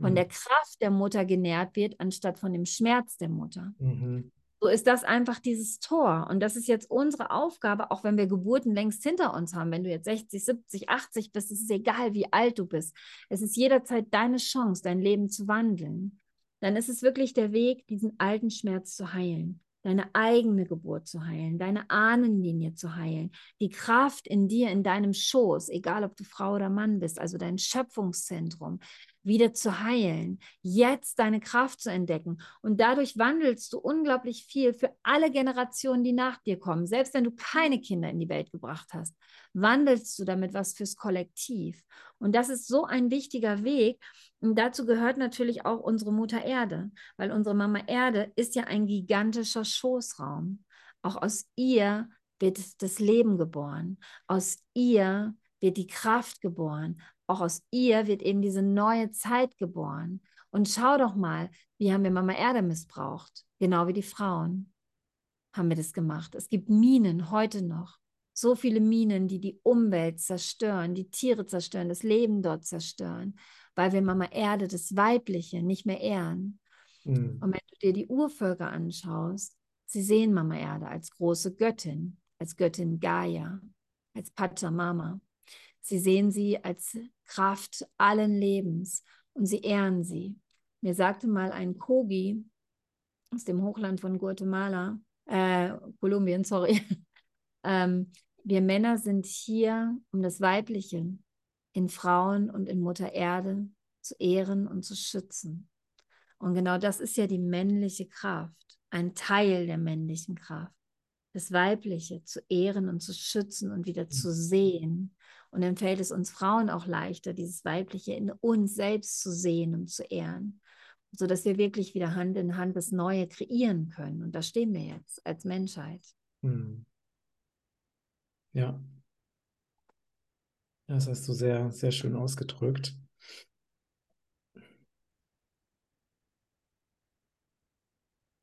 Von mhm. der Kraft der Mutter genährt wird, anstatt von dem Schmerz der Mutter. Mhm. So ist das einfach dieses Tor. Und das ist jetzt unsere Aufgabe, auch wenn wir Geburten längst hinter uns haben. Wenn du jetzt 60, 70, 80 bist, es ist egal, wie alt du bist. Es ist jederzeit deine Chance, dein Leben zu wandeln. Dann ist es wirklich der Weg, diesen alten Schmerz zu heilen deine eigene Geburt zu heilen, deine Ahnenlinie zu heilen, die Kraft in dir, in deinem Schoß, egal ob du Frau oder Mann bist, also dein Schöpfungszentrum, wieder zu heilen, jetzt deine Kraft zu entdecken. Und dadurch wandelst du unglaublich viel für alle Generationen, die nach dir kommen. Selbst wenn du keine Kinder in die Welt gebracht hast, wandelst du damit was fürs Kollektiv. Und das ist so ein wichtiger Weg. Und dazu gehört natürlich auch unsere Mutter Erde, weil unsere Mama Erde ist ja ein gigantischer Schoßraum. Auch aus ihr wird das Leben geboren. Aus ihr wird die Kraft geboren auch aus ihr wird eben diese neue Zeit geboren. Und schau doch mal, wie haben wir Mama Erde missbraucht? Genau wie die Frauen haben wir das gemacht. Es gibt Minen heute noch. So viele Minen, die die Umwelt zerstören, die Tiere zerstören, das Leben dort zerstören. weil wir Mama Erde, das Weibliche, nicht mehr ehren. Mhm. Und wenn du dir die Urvölker anschaust, sie sehen Mama Erde als große Göttin, als Göttin Gaia, als Pachamama. Sie sehen sie als Kraft allen Lebens und sie ehren sie. Mir sagte mal ein Kogi aus dem Hochland von Guatemala, äh, Kolumbien, sorry, ähm, wir Männer sind hier, um das Weibliche in Frauen und in Mutter Erde zu ehren und zu schützen. Und genau das ist ja die männliche Kraft, ein Teil der männlichen Kraft. Das Weibliche zu ehren und zu schützen und wieder zu mhm. sehen. Und dann fällt es uns Frauen auch leichter, dieses Weibliche in uns selbst zu sehen und zu ehren, sodass wir wirklich wieder Hand in Hand das Neue kreieren können. Und da stehen wir jetzt als Menschheit. Hm. Ja. Das hast du sehr, sehr schön ausgedrückt.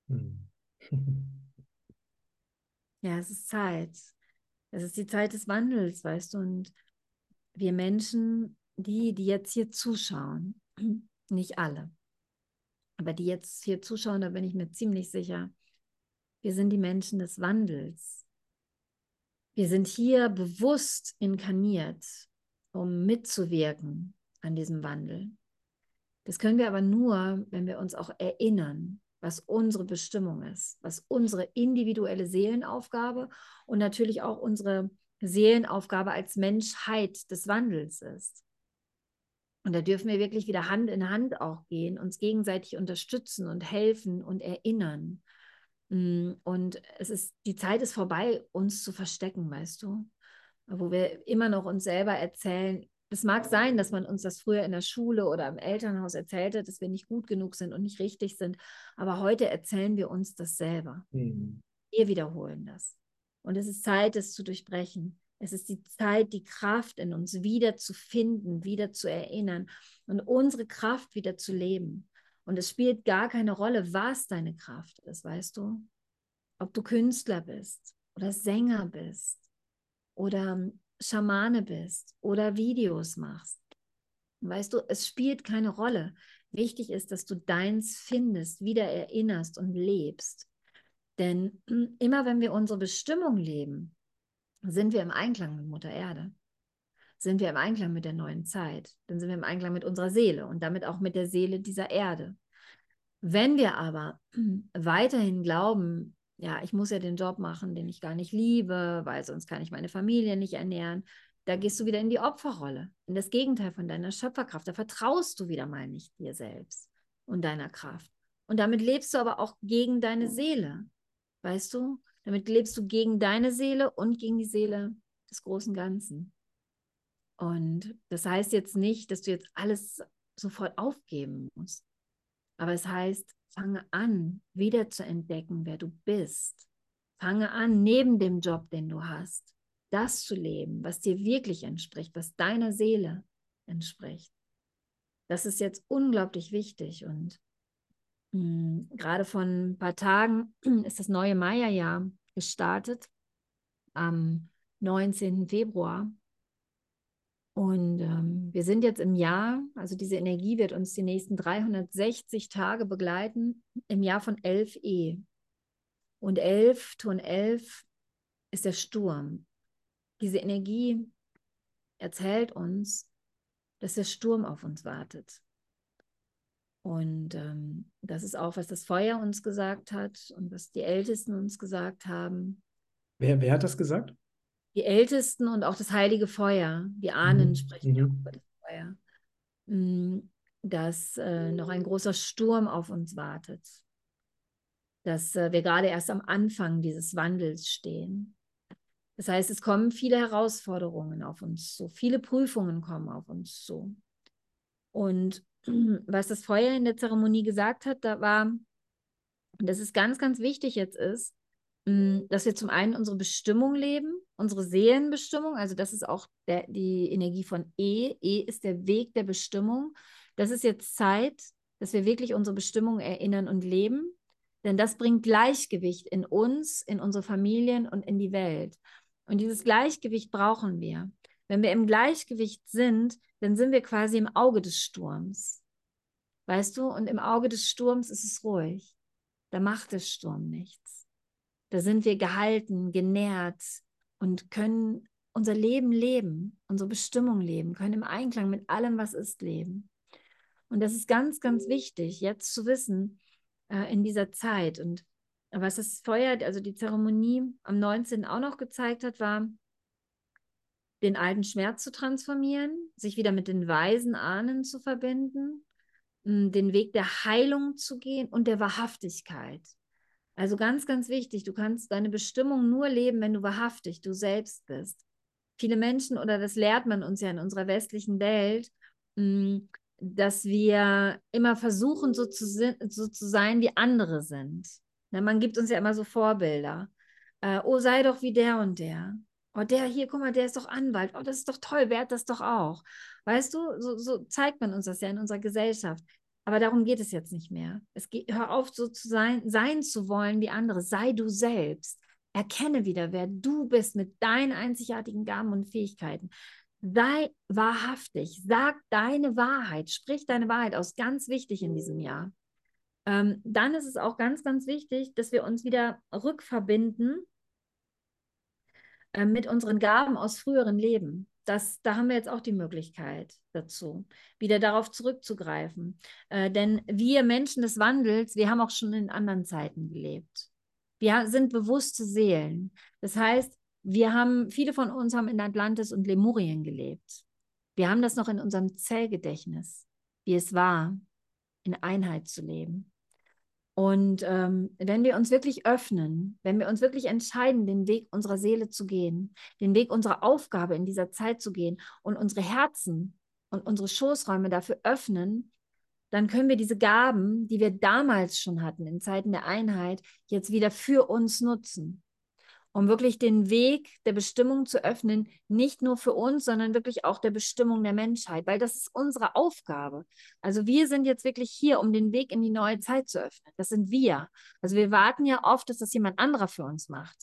Hm. Ja, es ist Zeit. Es ist die Zeit des Wandels, weißt du. Und wir Menschen, die, die jetzt hier zuschauen, nicht alle, aber die jetzt hier zuschauen, da bin ich mir ziemlich sicher, wir sind die Menschen des Wandels. Wir sind hier bewusst inkarniert, um mitzuwirken an diesem Wandel. Das können wir aber nur, wenn wir uns auch erinnern, was unsere Bestimmung ist, was unsere individuelle Seelenaufgabe und natürlich auch unsere Seelenaufgabe als Menschheit des Wandels ist. Und da dürfen wir wirklich wieder Hand in Hand auch gehen, uns gegenseitig unterstützen und helfen und erinnern. Mm, und es ist, die Zeit ist vorbei, uns zu verstecken, weißt du? Wo wir immer noch uns selber erzählen, es mag sein, dass man uns das früher in der Schule oder im Elternhaus erzählt hat, dass wir nicht gut genug sind und nicht richtig sind. Aber heute erzählen wir uns das selber. Mhm. Wir wiederholen das. Und es ist Zeit, es zu durchbrechen. Es ist die Zeit, die Kraft in uns wieder zu finden, wieder zu erinnern und unsere Kraft wieder zu leben. Und es spielt gar keine Rolle, was deine Kraft ist, weißt du? Ob du Künstler bist oder Sänger bist oder Schamane bist oder Videos machst. Weißt du, es spielt keine Rolle. Wichtig ist, dass du deins findest, wieder erinnerst und lebst. Denn immer wenn wir unsere Bestimmung leben, sind wir im Einklang mit Mutter Erde. Sind wir im Einklang mit der neuen Zeit. Dann sind wir im Einklang mit unserer Seele und damit auch mit der Seele dieser Erde. Wenn wir aber weiterhin glauben, ja, ich muss ja den Job machen, den ich gar nicht liebe, weil sonst kann ich meine Familie nicht ernähren. Da gehst du wieder in die Opferrolle, in das Gegenteil von deiner Schöpferkraft. Da vertraust du wieder mal nicht dir selbst und deiner Kraft. Und damit lebst du aber auch gegen deine Seele. Weißt du? Damit lebst du gegen deine Seele und gegen die Seele des großen Ganzen. Und das heißt jetzt nicht, dass du jetzt alles sofort aufgeben musst. Aber es heißt, Fange an, wieder zu entdecken, wer du bist. Fange an, neben dem Job, den du hast, das zu leben, was dir wirklich entspricht, was deiner Seele entspricht. Das ist jetzt unglaublich wichtig und mh, hm, gerade von ein paar Tagen ist das neue Maya-Jahr gestartet am 19. Februar. Und ähm, wir sind jetzt im Jahr, also diese Energie wird uns die nächsten 360 Tage begleiten, im Jahr von 11e. Und 11, Ton 11 ist der Sturm. Diese Energie erzählt uns, dass der Sturm auf uns wartet. Und ähm, das ist auch, was das Feuer uns gesagt hat und was die Ältesten uns gesagt haben. Wer, wer hat das gesagt? Die Ältesten und auch das heilige Feuer, die Ahnen mhm. sprechen mhm. über das Feuer, mm, dass äh, noch ein großer Sturm auf uns wartet, dass äh, wir gerade erst am Anfang dieses Wandels stehen. Das heißt, es kommen viele Herausforderungen auf uns zu, viele Prüfungen kommen auf uns zu. Und was das Feuer in der Zeremonie gesagt hat, da war, und das ist ganz, ganz wichtig jetzt ist, dass wir zum einen unsere Bestimmung leben, unsere Seelenbestimmung, also das ist auch der, die Energie von E. E ist der Weg der Bestimmung. Das ist jetzt Zeit, dass wir wirklich unsere Bestimmung erinnern und leben, denn das bringt Gleichgewicht in uns, in unsere Familien und in die Welt. Und dieses Gleichgewicht brauchen wir. Wenn wir im Gleichgewicht sind, dann sind wir quasi im Auge des Sturms. Weißt du? Und im Auge des Sturms ist es ruhig. Da macht der Sturm nichts. Da sind wir gehalten, genährt und können unser Leben leben, unsere Bestimmung leben, können im Einklang mit allem, was ist, leben. Und das ist ganz, ganz wichtig, jetzt zu wissen äh, in dieser Zeit. Und was das Feuer, also die Zeremonie am 19. auch noch gezeigt hat, war, den alten Schmerz zu transformieren, sich wieder mit den weisen Ahnen zu verbinden, den Weg der Heilung zu gehen und der Wahrhaftigkeit. Also ganz, ganz wichtig, du kannst deine Bestimmung nur leben, wenn du wahrhaftig du selbst bist. Viele Menschen, oder das lehrt man uns ja in unserer westlichen Welt, dass wir immer versuchen, so zu, so zu sein, wie andere sind. Man gibt uns ja immer so Vorbilder. Äh, oh, sei doch wie der und der. Oh, der hier, guck mal, der ist doch Anwalt. Oh, das ist doch toll, wer hat das doch auch. Weißt du, so, so zeigt man uns das ja in unserer Gesellschaft. Aber darum geht es jetzt nicht mehr. Es geht, hör auf, so zu sein, sein zu wollen wie andere. Sei du selbst. Erkenne wieder, wer du bist mit deinen einzigartigen Gaben und Fähigkeiten. Sei wahrhaftig. Sag deine Wahrheit. Sprich deine Wahrheit aus. Ganz wichtig in diesem Jahr. Ähm, dann ist es auch ganz, ganz wichtig, dass wir uns wieder rückverbinden äh, mit unseren Gaben aus früheren Leben. Das, da haben wir jetzt auch die Möglichkeit dazu, wieder darauf zurückzugreifen. Äh, denn wir Menschen des Wandels, wir haben auch schon in anderen Zeiten gelebt. Wir sind bewusste Seelen. Das heißt, wir haben, viele von uns haben in Atlantis und Lemurien gelebt. Wir haben das noch in unserem Zellgedächtnis, wie es war, in Einheit zu leben. Und ähm, wenn wir uns wirklich öffnen, wenn wir uns wirklich entscheiden, den Weg unserer Seele zu gehen, den Weg unserer Aufgabe in dieser Zeit zu gehen und unsere Herzen und unsere Schoßräume dafür öffnen, dann können wir diese Gaben, die wir damals schon hatten, in Zeiten der Einheit, jetzt wieder für uns nutzen um wirklich den Weg der Bestimmung zu öffnen, nicht nur für uns, sondern wirklich auch der Bestimmung der Menschheit, weil das ist unsere Aufgabe. Also wir sind jetzt wirklich hier, um den Weg in die neue Zeit zu öffnen. Das sind wir. Also wir warten ja oft, dass das jemand anderer für uns macht.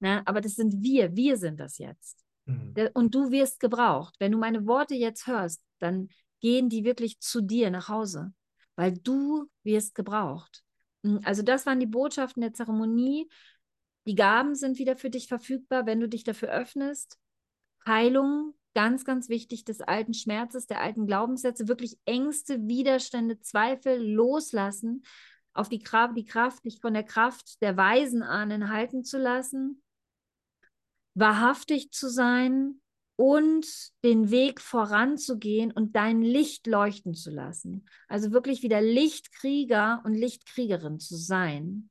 Ne? Aber das sind wir. Wir sind das jetzt. Mhm. Und du wirst gebraucht. Wenn du meine Worte jetzt hörst, dann gehen die wirklich zu dir nach Hause, weil du wirst gebraucht. Hm, also das waren die Botschaften der Zeremonie. Die Gaben sind wieder für dich verfügbar, wenn du dich dafür öffnest. Heilung, ganz, ganz wichtig, des alten Schmerzes, der alten Glaubenssätze, wirklich Ängste, Widerstände, Zweifel loslassen, auf die Kraft, die Kraft, dich von der Kraft der Weisen ahnen halten zu lassen, wahrhaftig zu sein und den Weg voranzugehen und dein Licht leuchten zu lassen. Also wirklich wieder Lichtkrieger und Lichtkriegerin zu sein.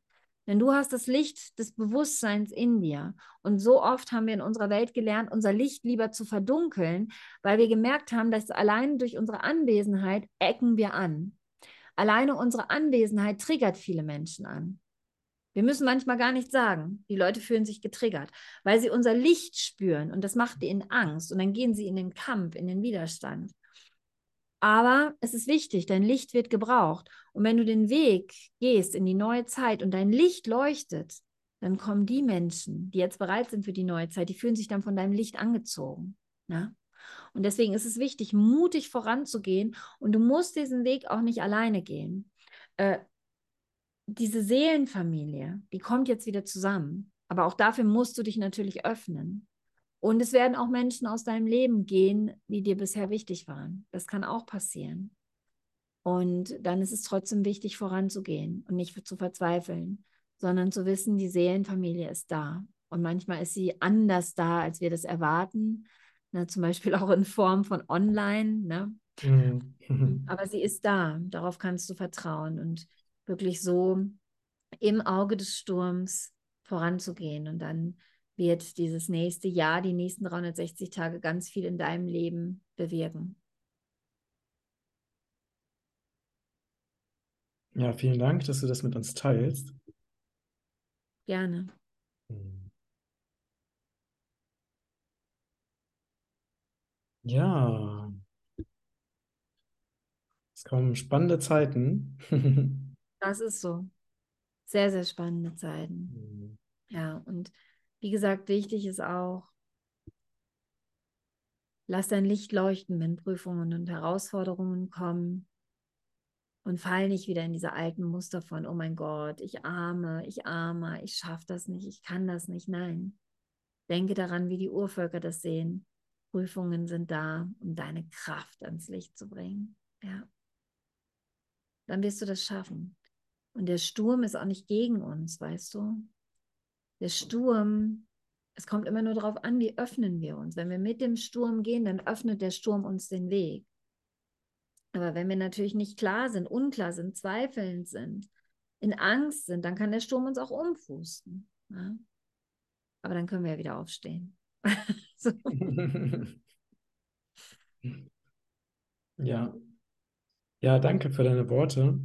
Denn du hast das Licht des Bewusstseins in dir. Und so oft haben wir in unserer Welt gelernt, unser Licht lieber zu verdunkeln, weil wir gemerkt haben, dass allein durch unsere Anwesenheit ecken wir an. Alleine unsere Anwesenheit triggert viele Menschen an. Wir müssen manchmal gar nichts sagen. Die Leute fühlen sich getriggert, weil sie unser Licht spüren und das macht ihnen Angst und dann gehen sie in den Kampf, in den Widerstand. Aber es ist wichtig, dein Licht wird gebraucht. Und wenn du den Weg gehst in die neue Zeit und dein Licht leuchtet, dann kommen die Menschen, die jetzt bereit sind für die neue Zeit, die fühlen sich dann von deinem Licht angezogen. Ne? Und deswegen ist es wichtig, mutig voranzugehen und du musst diesen Weg auch nicht alleine gehen. Äh, diese Seelenfamilie, die kommt jetzt wieder zusammen. Aber auch dafür musst du dich natürlich öffnen. Und es werden auch Menschen aus deinem Leben gehen, die dir bisher wichtig waren. Das kann auch passieren. Und dann ist es trotzdem wichtig, voranzugehen und nicht zu verzweifeln, sondern zu wissen, die Seelenfamilie ist da. Und manchmal ist sie anders da, als wir das erwarten. Ne, zum Beispiel auch in Form von online. Ne? Mhm. Aber sie ist da. Darauf kannst du vertrauen und wirklich so im Auge des Sturms voranzugehen und dann wird dieses nächste Jahr, die nächsten 360 Tage ganz viel in deinem Leben bewirken. Ja, vielen Dank, dass du das mit uns teilst. Gerne. Ja. Es kommen spannende Zeiten. das ist so. Sehr, sehr spannende Zeiten. Mhm. Ja, und wie gesagt, wichtig ist auch, Lass dein Licht leuchten, wenn Prüfungen und Herausforderungen kommen. Und fall nicht wieder in diese alten Muster von, oh mein Gott, ich arme, ich arme, ich schaffe das nicht, ich kann das nicht. Nein. Denke daran, wie die Urvölker das sehen. Prüfungen sind da, um deine Kraft ans Licht zu bringen. Ja. Dann wirst du das schaffen. Und der Sturm ist auch nicht gegen uns, weißt du? Der Sturm, es kommt immer nur darauf an, wie öffnen wir uns. Wenn wir mit dem Sturm gehen, dann öffnet der Sturm uns den Weg. Aber wenn wir natürlich nicht klar sind, unklar sind, zweifelnd sind, in Angst sind, dann kann der Sturm uns auch umfußen. Ja? Aber dann können wir ja wieder aufstehen. Ja. Ja, danke für deine Worte.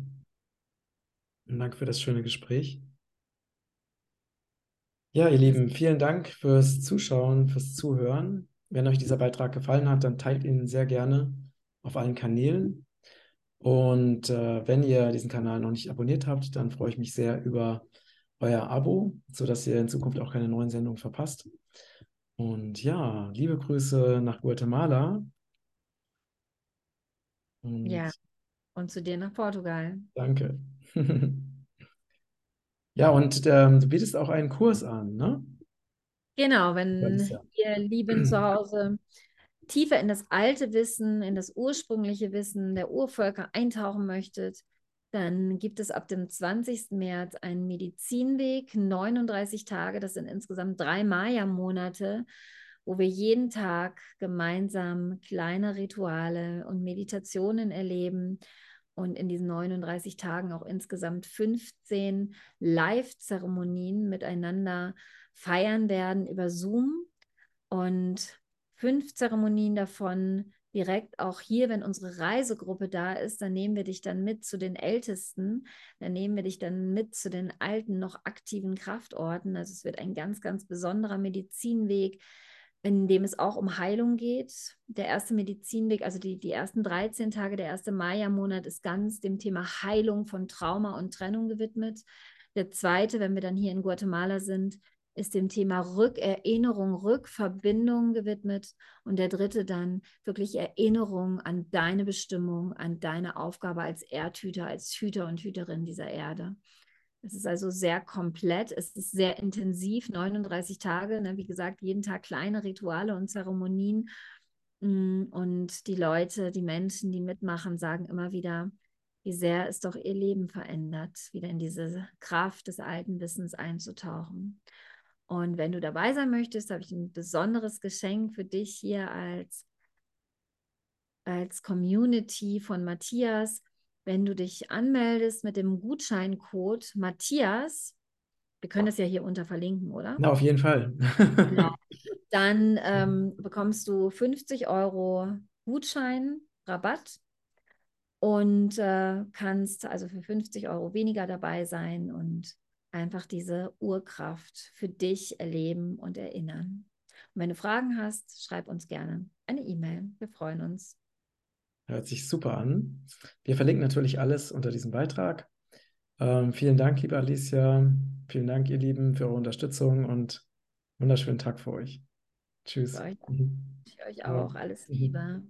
Und danke für das schöne Gespräch. Ja, ihr Lieben, vielen Dank fürs Zuschauen, fürs Zuhören. Wenn euch dieser Beitrag gefallen hat, dann teilt ihn sehr gerne auf allen Kanälen. Und äh, wenn ihr diesen Kanal noch nicht abonniert habt, dann freue ich mich sehr über euer Abo, sodass ihr in Zukunft auch keine neuen Sendungen verpasst. Und ja, liebe Grüße nach Guatemala. Und ja, und zu dir nach Portugal. Danke. ja, und ähm, du bietest auch einen Kurs an, ne? Genau, wenn ja. ihr Lieben zu Hause tiefer in das alte Wissen, in das ursprüngliche Wissen der Urvölker eintauchen möchtet, dann gibt es ab dem 20. März einen Medizinweg, 39 Tage, das sind insgesamt drei Maya-Monate, wo wir jeden Tag gemeinsam kleine Rituale und Meditationen erleben und in diesen 39 Tagen auch insgesamt 15 Live-Zeremonien miteinander feiern werden über Zoom. Und fünf Zeremonien davon direkt auch hier, wenn unsere Reisegruppe da ist, dann nehmen wir dich dann mit zu den Ältesten, dann nehmen wir dich dann mit zu den alten, noch aktiven Kraftorten. Also es wird ein ganz, ganz besonderer Medizinweg, in dem es auch um Heilung geht. Der erste Medizinweg, also die, die ersten 13 Tage, der erste Maya-Monat ist ganz dem Thema Heilung von Trauma und Trennung gewidmet. Der zweite, wenn wir dann hier in Guatemala sind, ist dem Thema Rückerinnerung, Rückverbindung gewidmet. Und der dritte dann wirklich Erinnerung an deine Bestimmung, an deine Aufgabe als Erdhüter, als Hüter und Hüterin dieser Erde. Es ist also sehr komplett, es ist sehr intensiv, 39 Tage, ne? wie gesagt, jeden Tag kleine Rituale und Zeremonien. Mm, und die Leute, die Menschen, die mitmachen, sagen immer wieder, wie sehr es doch ihr Leben verändert, wieder in diese Kraft des alten Wissens einzutauchen. Und wenn du dabei sein möchtest, habe ich ein besonderes Geschenk für dich hier als, als Community von Matthias. Wenn du dich anmeldest mit dem Gutscheincode Matthias, wir können das ja hier unter verlinken, oder? Na, auf jeden Fall. genau. Dann ähm, bekommst du 50 Euro Gutschein, Rabatt und äh, kannst also für 50 Euro weniger dabei sein und einfach diese Urkraft für dich erleben und erinnern. Und wenn du Fragen hast, schreib uns gerne eine E-Mail. Wir freuen uns. Hört sich super an. Wir verlinken natürlich alles unter diesem Beitrag. Ähm, vielen Dank, liebe Alicia. Vielen Dank, ihr Lieben, für eure Unterstützung und wunderschönen Tag für euch. Tschüss. Für euch, für euch auch. Alles Liebe.